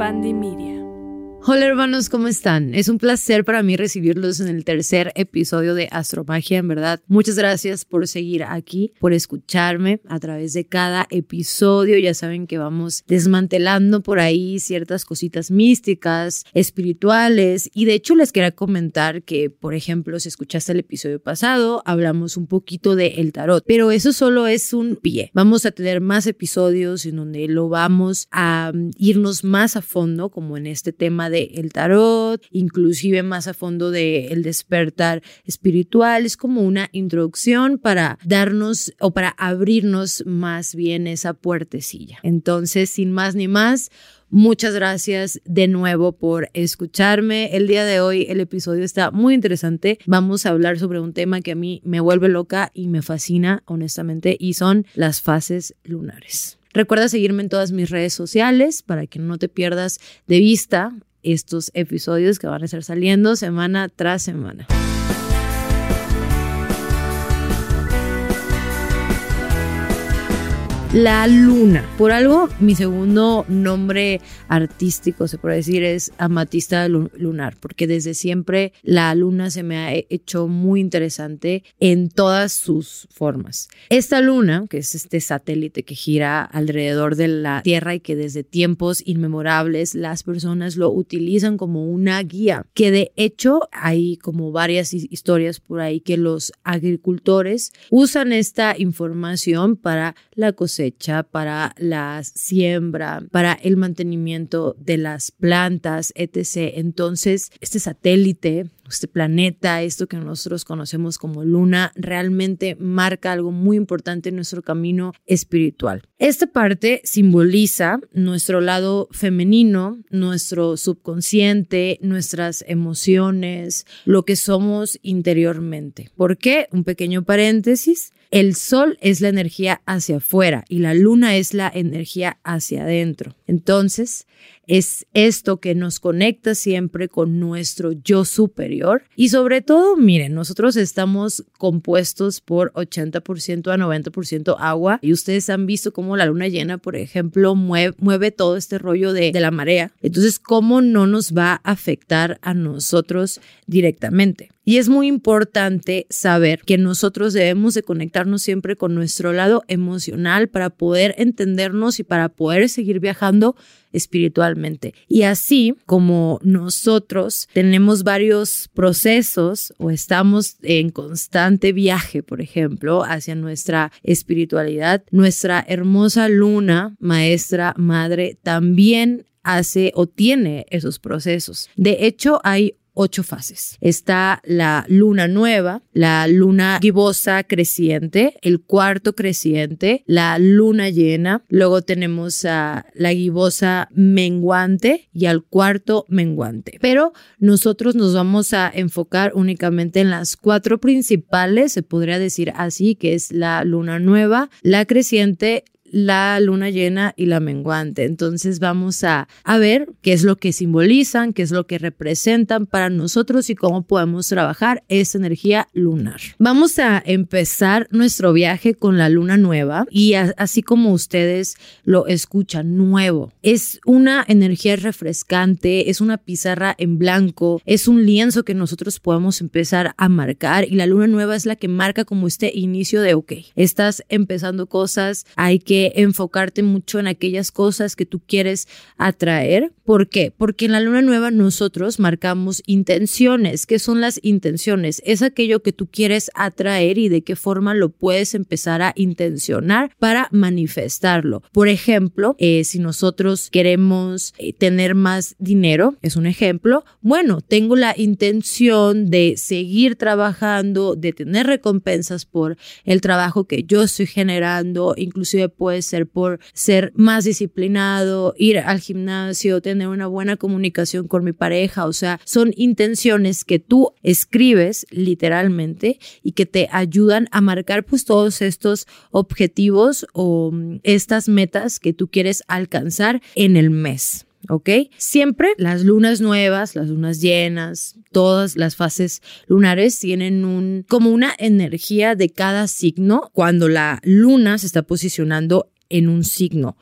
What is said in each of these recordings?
Media. Hola hermanos, ¿cómo están? Es un placer para mí recibirlos en el tercer episodio de Astromagia, en verdad. Muchas gracias por seguir aquí, por escucharme a través de cada episodio. Ya saben que vamos desmantelando por ahí ciertas cositas místicas, espirituales. Y de hecho les quería comentar que, por ejemplo, si escuchaste el episodio pasado, hablamos un poquito de el tarot, pero eso solo es un pie. Vamos a tener más episodios en donde lo vamos a mm, irnos más a fondo, como en este tema del el tarot, inclusive más a fondo de el despertar espiritual. Es como una introducción para darnos o para abrirnos más bien esa puertecilla. Entonces, sin más ni más, Muchas gracias de nuevo por escucharme. El día de hoy el episodio está muy interesante. Vamos a hablar sobre un tema que a mí me vuelve loca y me fascina, honestamente, y son las fases lunares. Recuerda seguirme en todas mis redes sociales para que no te pierdas de vista estos episodios que van a estar saliendo semana tras semana. La Luna. Por algo, mi segundo nombre artístico, se puede decir, es Amatista Lunar, porque desde siempre la Luna se me ha hecho muy interesante en todas sus formas. Esta Luna, que es este satélite que gira alrededor de la Tierra y que desde tiempos inmemorables las personas lo utilizan como una guía, que de hecho hay como varias historias por ahí que los agricultores usan esta información para la cosecha para la siembra, para el mantenimiento de las plantas, etc. Entonces, este satélite este planeta, esto que nosotros conocemos como luna, realmente marca algo muy importante en nuestro camino espiritual. Esta parte simboliza nuestro lado femenino, nuestro subconsciente, nuestras emociones, lo que somos interiormente. ¿Por qué? Un pequeño paréntesis. El sol es la energía hacia afuera y la luna es la energía hacia adentro. Entonces, es esto que nos conecta siempre con nuestro yo superior. Y sobre todo, miren, nosotros estamos compuestos por 80% a 90% agua y ustedes han visto cómo la luna llena, por ejemplo, mueve, todo este rollo de, de la marea. Entonces, ¿cómo no nos va a afectar a nosotros directamente? Y es muy importante saber que nosotros debemos de conectarnos siempre con nuestro lado emocional para poder entendernos y para poder seguir viajando espiritualmente. Y así como nosotros tenemos varios procesos o estamos en constante viaje, por ejemplo, hacia nuestra espiritualidad, nuestra hermosa luna, maestra, madre, también hace o tiene esos procesos. De hecho, hay ocho fases. Está la luna nueva, la luna gibosa creciente, el cuarto creciente, la luna llena, luego tenemos a la gibosa menguante y al cuarto menguante. Pero nosotros nos vamos a enfocar únicamente en las cuatro principales, se podría decir así, que es la luna nueva, la creciente, la luna llena y la menguante. Entonces vamos a, a, ver qué es lo que simbolizan, qué es lo que representan para nosotros y cómo podemos trabajar esta energía lunar. Vamos a empezar nuestro viaje con la luna nueva y así como ustedes lo escuchan, nuevo. Es una energía refrescante, es una pizarra en blanco, es un lienzo que nosotros podemos empezar a marcar y la luna nueva es la que marca como este inicio de, ok, estás empezando cosas, hay que enfocarte mucho en aquellas cosas que tú quieres atraer. ¿Por qué? Porque en la luna nueva nosotros marcamos intenciones. ¿Qué son las intenciones? Es aquello que tú quieres atraer y de qué forma lo puedes empezar a intencionar para manifestarlo. Por ejemplo, eh, si nosotros queremos eh, tener más dinero, es un ejemplo, bueno, tengo la intención de seguir trabajando, de tener recompensas por el trabajo que yo estoy generando, inclusive puedo puede ser por ser más disciplinado, ir al gimnasio, tener una buena comunicación con mi pareja, o sea, son intenciones que tú escribes literalmente y que te ayudan a marcar pues todos estos objetivos o mm, estas metas que tú quieres alcanzar en el mes. ¿Ok? Siempre las lunas nuevas, las lunas llenas, todas las fases lunares tienen un, como una energía de cada signo cuando la luna se está posicionando en un signo.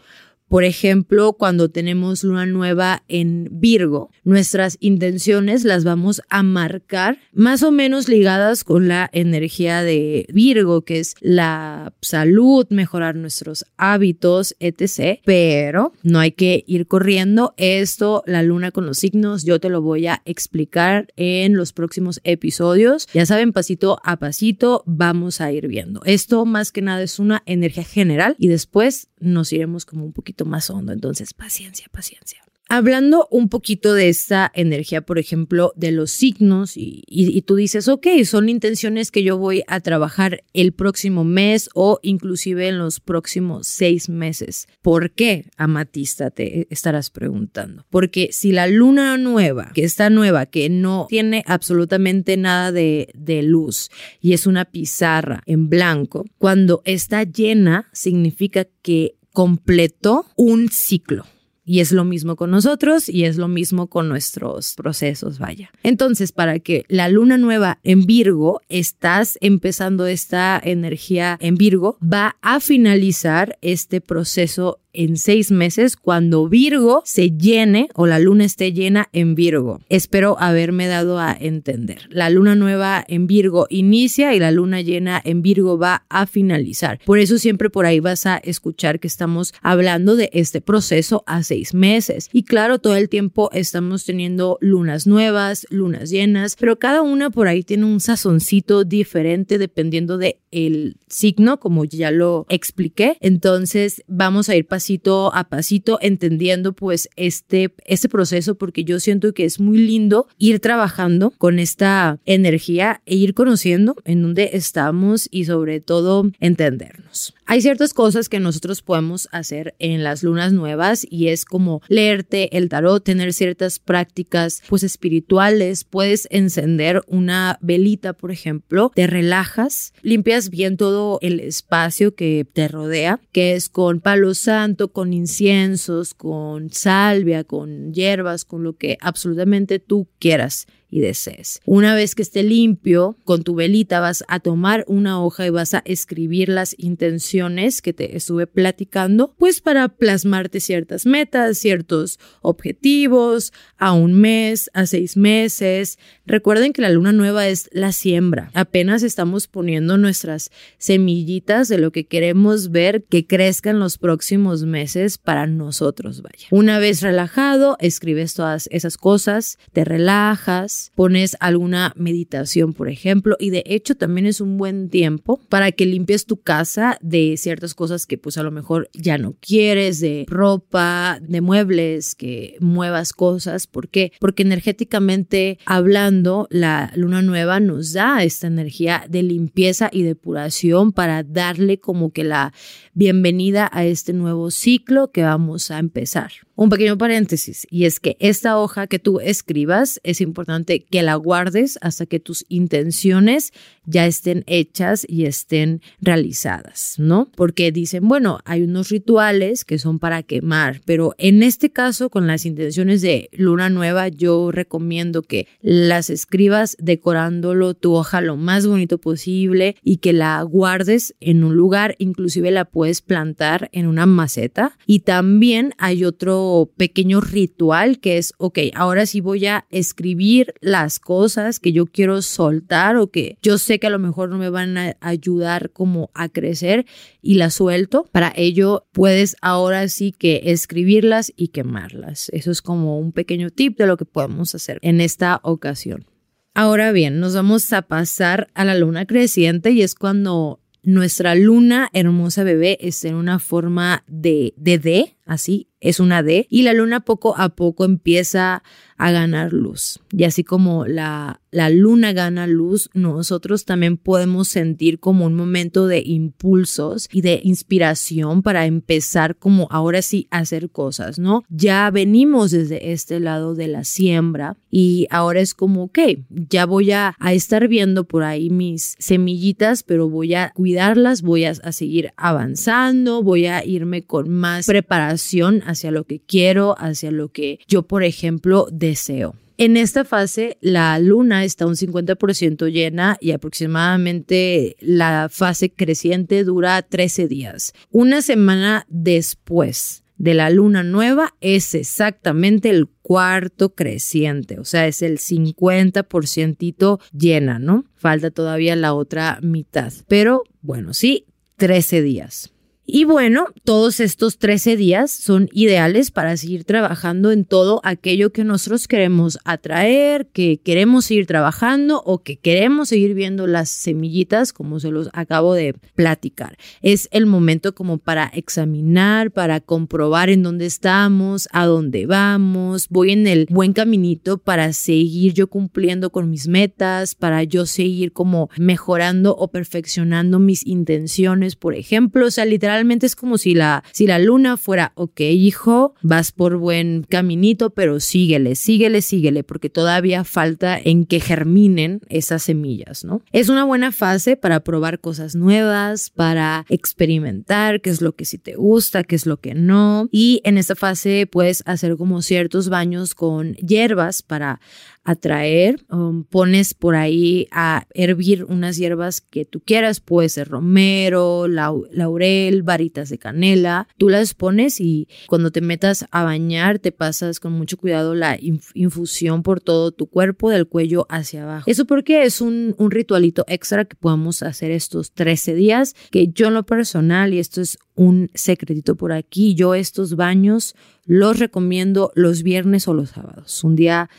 Por ejemplo, cuando tenemos luna nueva en Virgo, nuestras intenciones las vamos a marcar más o menos ligadas con la energía de Virgo, que es la salud, mejorar nuestros hábitos, etc. Pero no hay que ir corriendo. Esto, la luna con los signos, yo te lo voy a explicar en los próximos episodios. Ya saben, pasito a pasito vamos a ir viendo. Esto más que nada es una energía general y después nos iremos como un poquito más hondo. Entonces, paciencia, paciencia. Hablando un poquito de esta energía, por ejemplo, de los signos, y, tú dices, ok, son intenciones que yo voy a trabajar el próximo mes o inclusive en los próximos seis meses. ¿Por qué, Amatista? Te estarás preguntando. Porque si la luna nueva, que está nueva, que no tiene absolutamente nada de, de luz y es una pizarra en blanco, cuando está llena significa que completó un ciclo y es lo mismo con nosotros y es lo mismo con nuestros procesos, vaya. Entonces, para que la luna nueva en Virgo, estás empezando esta energía en Virgo, va a finalizar este proceso en seis meses cuando Virgo se llene o la luna esté llena en Virgo. Espero haberme dado a entender. La luna nueva en Virgo inicia y la luna llena en Virgo va a finalizar. Por eso siempre por ahí vas a escuchar que estamos hablando de este proceso a seis meses. Y claro, todo el tiempo estamos teniendo lunas nuevas, lunas llenas, pero cada una por ahí tiene un sazoncito diferente dependiendo de el signo, como ya lo expliqué. Entonces vamos a ir pasando pasito a pasito, entendiendo pues este, este proceso, porque yo siento que es muy lindo ir trabajando con esta energía e ir conociendo en dónde estamos y sobre todo entendernos. Hay ciertas cosas que nosotros podemos hacer en las lunas nuevas y es como leerte el tarot, tener ciertas prácticas pues espirituales, puedes encender una velita, por ejemplo, te relajas, limpias bien todo el espacio que te rodea, que es con palo santo, con inciensos, con salvia, con hierbas, con lo que absolutamente tú quieras y desees. Una vez que esté limpio, con tu velita vas a tomar una hoja y vas a escribir las intenciones que te estuve platicando, pues para plasmarte ciertas metas, ciertos objetivos, a un mes, a seis meses. Recuerden que la luna nueva es la siembra. Apenas estamos poniendo nuestras semillitas de lo que queremos ver que crezcan los próximos meses para nosotros, vaya. Una vez relajado, escribes todas esas cosas, te relajas, pones alguna meditación, por ejemplo, y de hecho también es un buen tiempo para que limpies tu casa de ciertas cosas que pues a lo mejor ya no quieres, de ropa, de muebles, que muevas cosas. ¿Por qué? Porque energéticamente hablando, la luna nueva nos da esta energía de limpieza y depuración para darle como que la bienvenida a este nuevo ciclo que vamos a empezar. Un pequeño paréntesis, y es que esta hoja que tú escribas es importante que la guardes hasta que tus intenciones ya estén hechas y estén realizadas, ¿no? Porque dicen, bueno, hay unos rituales que son para quemar, pero en este caso, con las intenciones de luna nueva, yo recomiendo que las escribas decorándolo tu hoja lo más bonito posible y que la guardes en un lugar, inclusive la puedes plantar en una maceta. Y también hay otro pequeño ritual que es, ok, ahora sí voy a escribir las cosas que yo quiero soltar o que yo sé que a lo mejor no me van a ayudar como a crecer y las suelto. Para ello puedes ahora sí que escribirlas y quemarlas. Eso es como un pequeño tip de lo que podemos hacer en esta ocasión. Ahora bien, nos vamos a pasar a la luna creciente y es cuando nuestra luna hermosa bebé está en una forma de, de D, así, es una D, y la luna poco a poco empieza a ganar luz. Y así como la, la luna gana luz, nosotros también podemos sentir como un momento de impulsos y de inspiración para empezar como ahora sí a hacer cosas, ¿no? Ya venimos desde este lado de la siembra y ahora es como, ok, ya voy a, a estar viendo por ahí mis semillitas, pero voy a cuidarlas, voy a, a seguir avanzando, voy a irme con más preparación hacia lo que quiero, hacia lo que yo, por ejemplo, deseo. En esta fase, la luna está un 50% llena y aproximadamente la fase creciente dura 13 días. Una semana después de la luna nueva es exactamente el cuarto creciente, o sea, es el 50% llena, ¿no? Falta todavía la otra mitad, pero bueno, sí, 13 días. Y bueno, todos estos 13 días son ideales para seguir trabajando en todo aquello que nosotros queremos atraer, que queremos seguir trabajando o que queremos seguir viendo las semillitas, como se los acabo de platicar. Es el momento como para examinar, para comprobar en dónde estamos, a dónde vamos, voy en el buen caminito para seguir yo cumpliendo con mis metas, para yo seguir como mejorando o perfeccionando mis intenciones, por ejemplo, o sea, literalmente es como si la, si la luna fuera, ok, hijo, vas por buen caminito, pero síguele, síguele, síguele, porque todavía falta en que germinen esas semillas, ¿no? Es una buena fase para probar cosas nuevas, para experimentar qué es lo que sí te gusta, qué es lo que no. Y en esta fase puedes hacer como ciertos baños con hierbas para atraer. Um, pones por ahí a hervir unas hierbas que tú quieras, puede ser romero, laurel, varitas de canela. Tú las pones y cuando te metas a bañar te pasas con mucho cuidado la infusión por todo tu cuerpo, del cuello hacia abajo. Eso porque es un, un ritualito extra que podemos hacer estos 13 días, que yo en lo personal, y esto es un secretito por aquí, yo estos baños los recomiendo los viernes o los sábados. Un día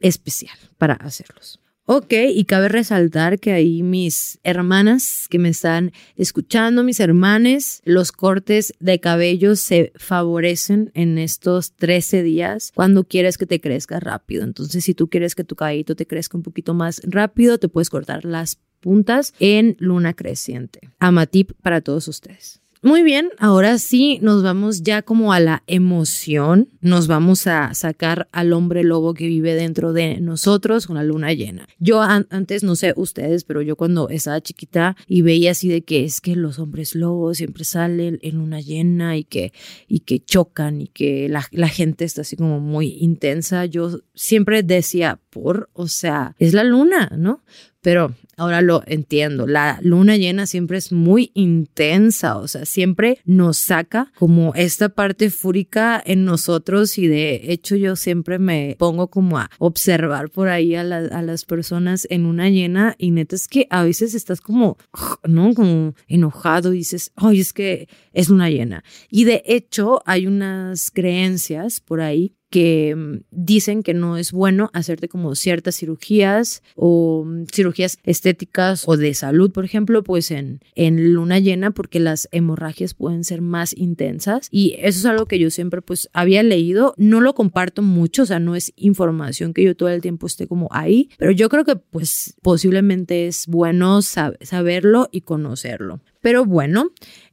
especial para hacerlos. Ok, y cabe resaltar que ahí mis hermanas que me están escuchando, mis hermanes, los cortes de cabello se favorecen en estos 13 días cuando quieres que te crezca rápido. Entonces, si tú quieres que tu cabellito te crezca un poquito más rápido, te puedes cortar las puntas en luna creciente. Amatip para todos ustedes. Muy bien, ahora sí nos vamos ya como a la emoción, nos vamos a sacar al hombre lobo que vive dentro de nosotros con la luna llena. Yo antes, no sé ustedes, pero yo cuando estaba chiquita y veía así de que es que los hombres lobos siempre salen en luna llena y que, y que chocan y que la, la gente está así como muy intensa, yo siempre decía, por, o sea, es la luna, ¿no? pero ahora lo entiendo. La luna llena siempre es muy intensa, o sea, siempre nos saca como esta parte fúrica en nosotros y de hecho yo siempre me pongo como a observar por ahí a, a las personas en una llena y neta es que a veces estás como, ¿no? Como enojado y dices, ay, es que es luna llena. Y de hecho hay unas creencias por ahí que mm, dicen que no es bueno hacerte como ciertas cirugías o mm, cirugías estéticas o de salud, por ejemplo, pues en, en luna llena porque las hemorragias pueden ser más intensas y eso es algo que yo siempre pues había leído, no lo comparto mucho, o sea, no es información que yo todo el tiempo esté como ahí, pero yo creo que pues posiblemente es bueno saberlo y conocerlo. Pero bueno,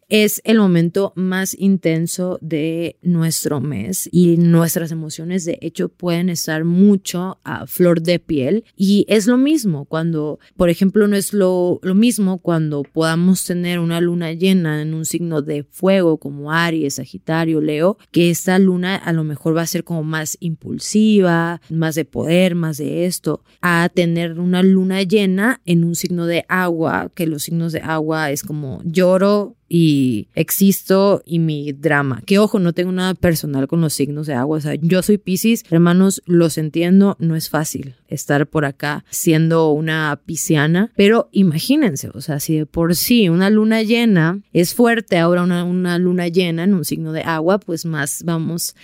es el momento más intenso de nuestro mes y nuestras emociones de hecho pueden estar mucho a flor de piel. Y es lo mismo cuando, por ejemplo, no es lo, lo mismo cuando podamos tener una luna llena en un signo de fuego como Aries, Sagitario, Leo, que esta luna a lo mejor va a ser como más impulsiva, más de poder, más de esto, a tener una luna llena en un signo de agua, que los signos de agua es como lloro, y existo y mi drama. Que ojo, no tengo nada personal con los signos de agua. O sea, yo soy Pisces, hermanos, los entiendo, no es fácil estar por acá siendo una pisciana, pero imagínense, o sea, si de por sí una luna llena es fuerte, ahora una, una luna llena en un signo de agua, pues más vamos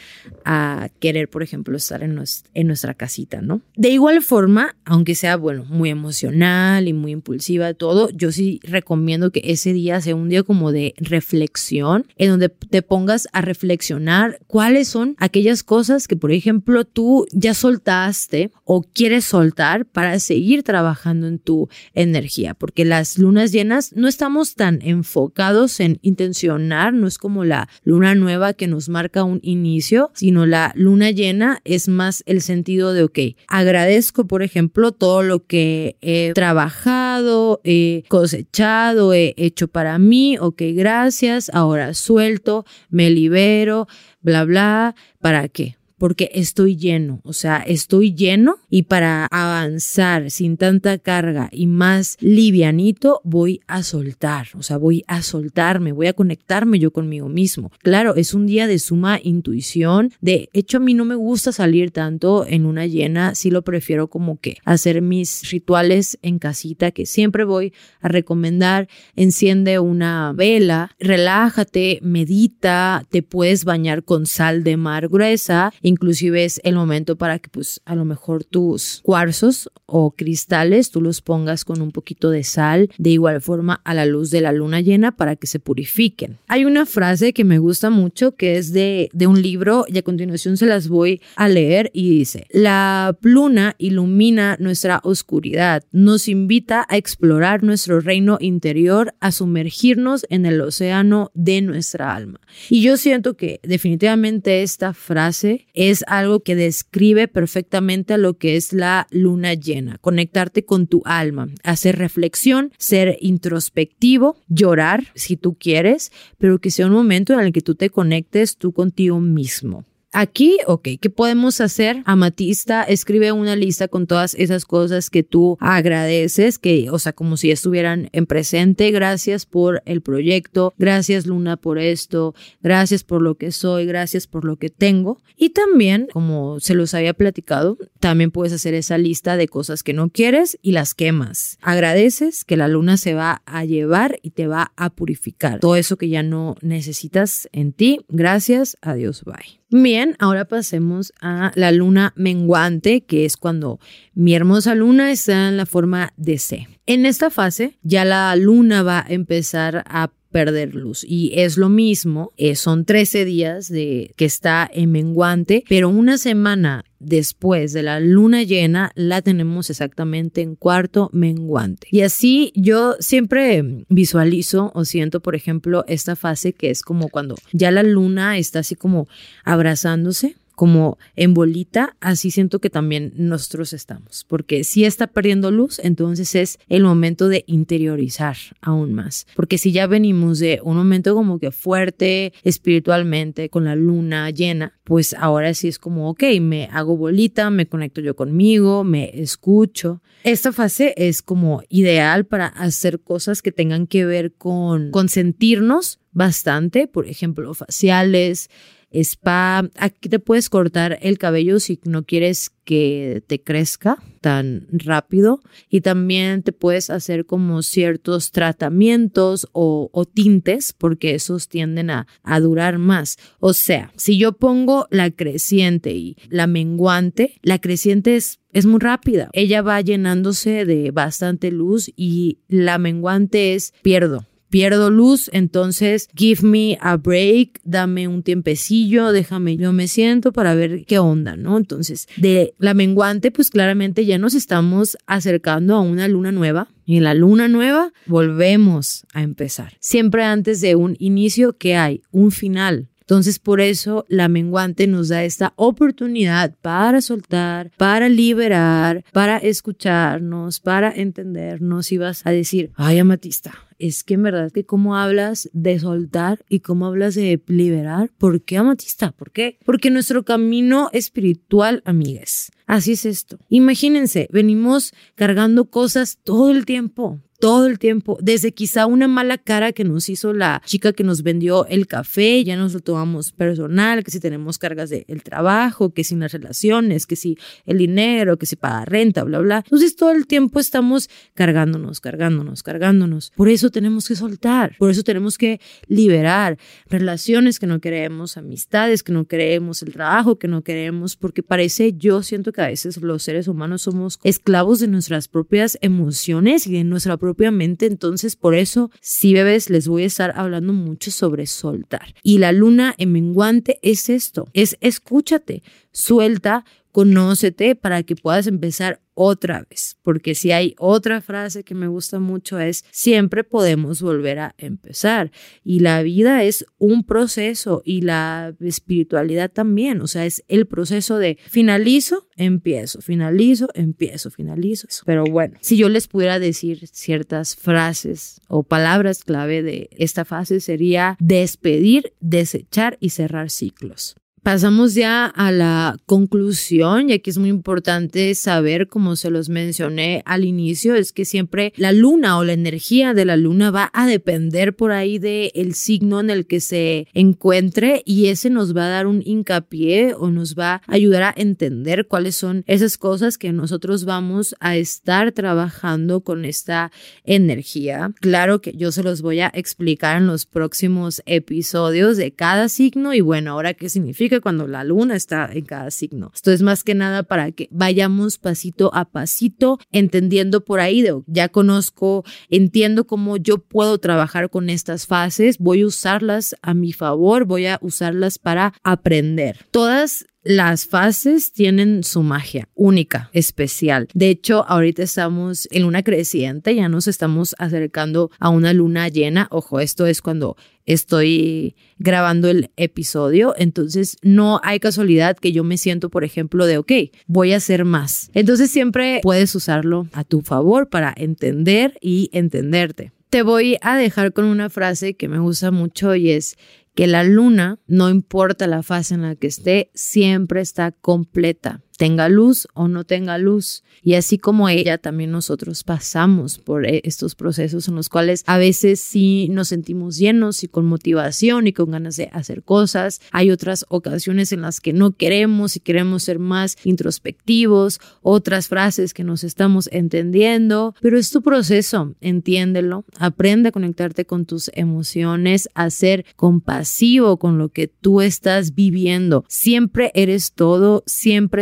a querer, por ejemplo, estar en, en nuestra casita, ¿no? De igual forma, aunque sea, bueno, muy emocional y muy impulsiva, todo, yo sí recomiendo que ese día sea un día como de reflexión, en donde te pongas a reflexionar cuáles son aquellas cosas que, por ejemplo, tú ya soltaste o quieres soltar para seguir trabajando en tu energía, porque las lunas llenas no estamos tan enfocados en intencionar, no es como la luna nueva que nos marca un inicio, sino la luna llena es más el sentido de, ok, agradezco, por ejemplo, todo lo que he trabajado, he cosechado, he hecho para mí, ok, gracias, ahora suelto, me libero, bla, bla. ¿Para qué? Porque estoy lleno, o sea, estoy lleno y para avanzar sin tanta carga y más livianito voy a soltar, o sea, voy a soltarme, voy a conectarme yo conmigo mismo. Claro, es un día de suma intuición, de hecho a mí no me gusta salir tanto en una llena, sí lo prefiero como que hacer mis rituales en casita que siempre voy a recomendar, enciende una vela, relájate, medita, te puedes bañar con sal de mar gruesa, inclusive es el momento para que pues a lo mejor tus cuarzos o cristales tú los pongas con un poquito de sal, de igual forma a la luz de la luna llena para que se purifiquen. Hay una frase que me gusta mucho que es de, de un libro y a continuación se las voy a leer y dice, la luna ilumina nuestra oscuridad, nos invita a explorar nuestro reino interior, a sumergirnos en el océano de nuestra alma. Y yo siento que definitivamente esta frase es algo que describe perfectamente lo que es la luna llena, conectarte con tu alma, hacer reflexión, ser introspectivo, llorar si tú quieres, pero que sea un momento en el que tú te conectes tú contigo mismo. Aquí, ok, ¿qué podemos hacer? Amatista, escribe una lista con todas esas cosas que tú agradeces, que, o sea, como si estuvieran en presente. Gracias por el proyecto, gracias Luna por esto, gracias por lo que soy, gracias por lo que tengo. Y también, como se los había platicado, también puedes hacer esa lista de cosas que no quieres y las quemas. Agradeces que la luna se va a llevar y te va a purificar. Todo eso que ya no necesitas en ti. Gracias, adiós, bye. Bien, ahora pasemos a la luna menguante, que es cuando mi hermosa luna está en la forma de C. En esta fase ya la luna va a empezar a perder luz. Y es lo mismo, eh, son 13 días de que está en menguante, pero una semana después de la luna llena la tenemos exactamente en cuarto menguante. Y así yo siempre visualizo o siento, por ejemplo, esta fase que es como cuando ya la luna está así como abrazándose como en bolita, así siento que también nosotros estamos, porque si está perdiendo luz, entonces es el momento de interiorizar aún más, porque si ya venimos de un momento como que fuerte espiritualmente con la luna llena, pues ahora sí es como, ok, me hago bolita, me conecto yo conmigo, me escucho. Esta fase es como ideal para hacer cosas que tengan que ver con, con sentirnos bastante, por ejemplo, faciales, spa. Aquí te puedes cortar el cabello si no quieres que te crezca tan rápido y también te puedes hacer como ciertos tratamientos o, tintes porque esos tienden a, a durar más. O sea, si yo pongo la creciente y la menguante, la creciente es es muy rápida. Ella va llenándose de bastante luz y la menguante es pierdo pierdo luz, entonces give me a break, dame un tiempecillo, déjame, yo me siento para ver qué onda, ¿no? Entonces, de la menguante, pues claramente ya nos estamos acercando a una luna nueva. Y en la luna nueva volvemos a empezar. Siempre antes de un inicio que hay, un final. Entonces, por eso la menguante nos da esta oportunidad para soltar, para liberar, para escucharnos, para entendernos y vas a decir, ay, amatista, es que en verdad que cómo hablas de soltar y cómo hablas de liberar, ¿por qué amatista? ¿Por qué? Porque nuestro camino espiritual, amigues, así es esto. Imagínense, venimos cargando cosas todo el tiempo, todo el tiempo, desde quizá una mala cara que nos hizo la chica que nos vendió el café, ya nos lo tomamos personal, que si tenemos cargas del el trabajo, que si las relaciones, que si el dinero, que si para renta, bla, bla. Entonces todo el tiempo estamos cargándonos, cargándonos, cargándonos. Por eso tenemos que soltar, por eso tenemos que liberar relaciones que no queremos, amistades que no queremos, el trabajo que no queremos, porque parece, yo siento que a veces los seres humanos somos esclavos de nuestras propias emociones y de nuestra propia propiamente. Entonces, por eso, si bebés, les voy a estar hablando mucho sobre soltar. Y la luna en menguante es esto, es escúchate, suelta, conócete para que puedas empezar otra vez, porque si hay otra frase que me gusta mucho es siempre podemos volver a empezar y la vida es un proceso y la espiritualidad también, o sea, es el proceso de finalizo, empiezo, finalizo, empiezo, finalizo. Pero bueno, si yo les pudiera decir ciertas frases o palabras clave de esta fase sería despedir, desechar y cerrar ciclos. Pasamos ya a la conclusión, y aquí es muy importante saber, como se los mencioné al inicio, es que siempre la luna o la energía de la luna va a depender por ahí del el signo en el que se encuentre y ese nos va a dar un hincapié o nos va a ayudar a entender cuáles son esas cosas que nosotros vamos a estar trabajando con esta energía. Claro que yo se los voy a explicar en los próximos episodios de cada signo y bueno, ahora qué significa cuando la luna está en cada signo. Esto es más que nada para que vayamos pasito a pasito entendiendo por ahí de ya conozco, entiendo cómo yo puedo trabajar con estas fases, voy a usarlas a mi favor, voy a usarlas para aprender. Todas las fases tienen su magia única, especial. De hecho, ahorita estamos en luna creciente, ya nos estamos acercando a una luna llena. Ojo, esto es cuando estoy grabando el episodio, entonces no hay casualidad que yo me siento, por ejemplo, de, ok, voy a hacer más. Entonces siempre puedes usarlo a tu favor para entender y entenderte. Te voy a dejar con una frase que me gusta mucho y es que la luna, no importa la fase en la que esté, siempre está completa tenga luz o no tenga luz. Y así como ella, también nosotros pasamos por eh, estos procesos en los cuales a veces sí nos sentimos llenos y con motivación y con ganas de hacer cosas. Hay otras ocasiones en las que no queremos y queremos ser más introspectivos, otras frases que nos estamos entendiendo, pero es tu proceso, entiéndelo, aprende a conectarte con tus emociones, a ser compasivo con lo que tú estás viviendo. Siempre eres todo, siempre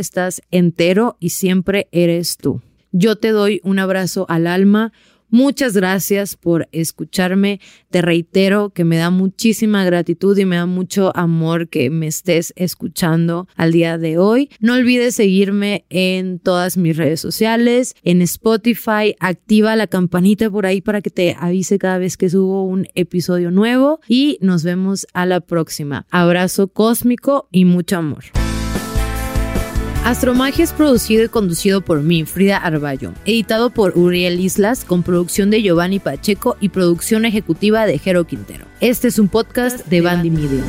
entero y siempre eres tú. Yo te doy un abrazo al alma. Muchas gracias por escucharme. Te reitero que me da muchísima gratitud y me da mucho amor que me estés escuchando al día de hoy. No olvides seguirme en todas mis redes sociales, en Spotify. Activa la campanita por ahí para que te avise cada vez que subo un episodio nuevo y nos vemos a la próxima. Abrazo cósmico y mucho amor. Astromagia es producido y conducido por mí, Frida Arballo, editado por Uriel Islas, con producción de Giovanni Pacheco y producción ejecutiva de Jero Quintero. Este es un podcast de Bandy Media.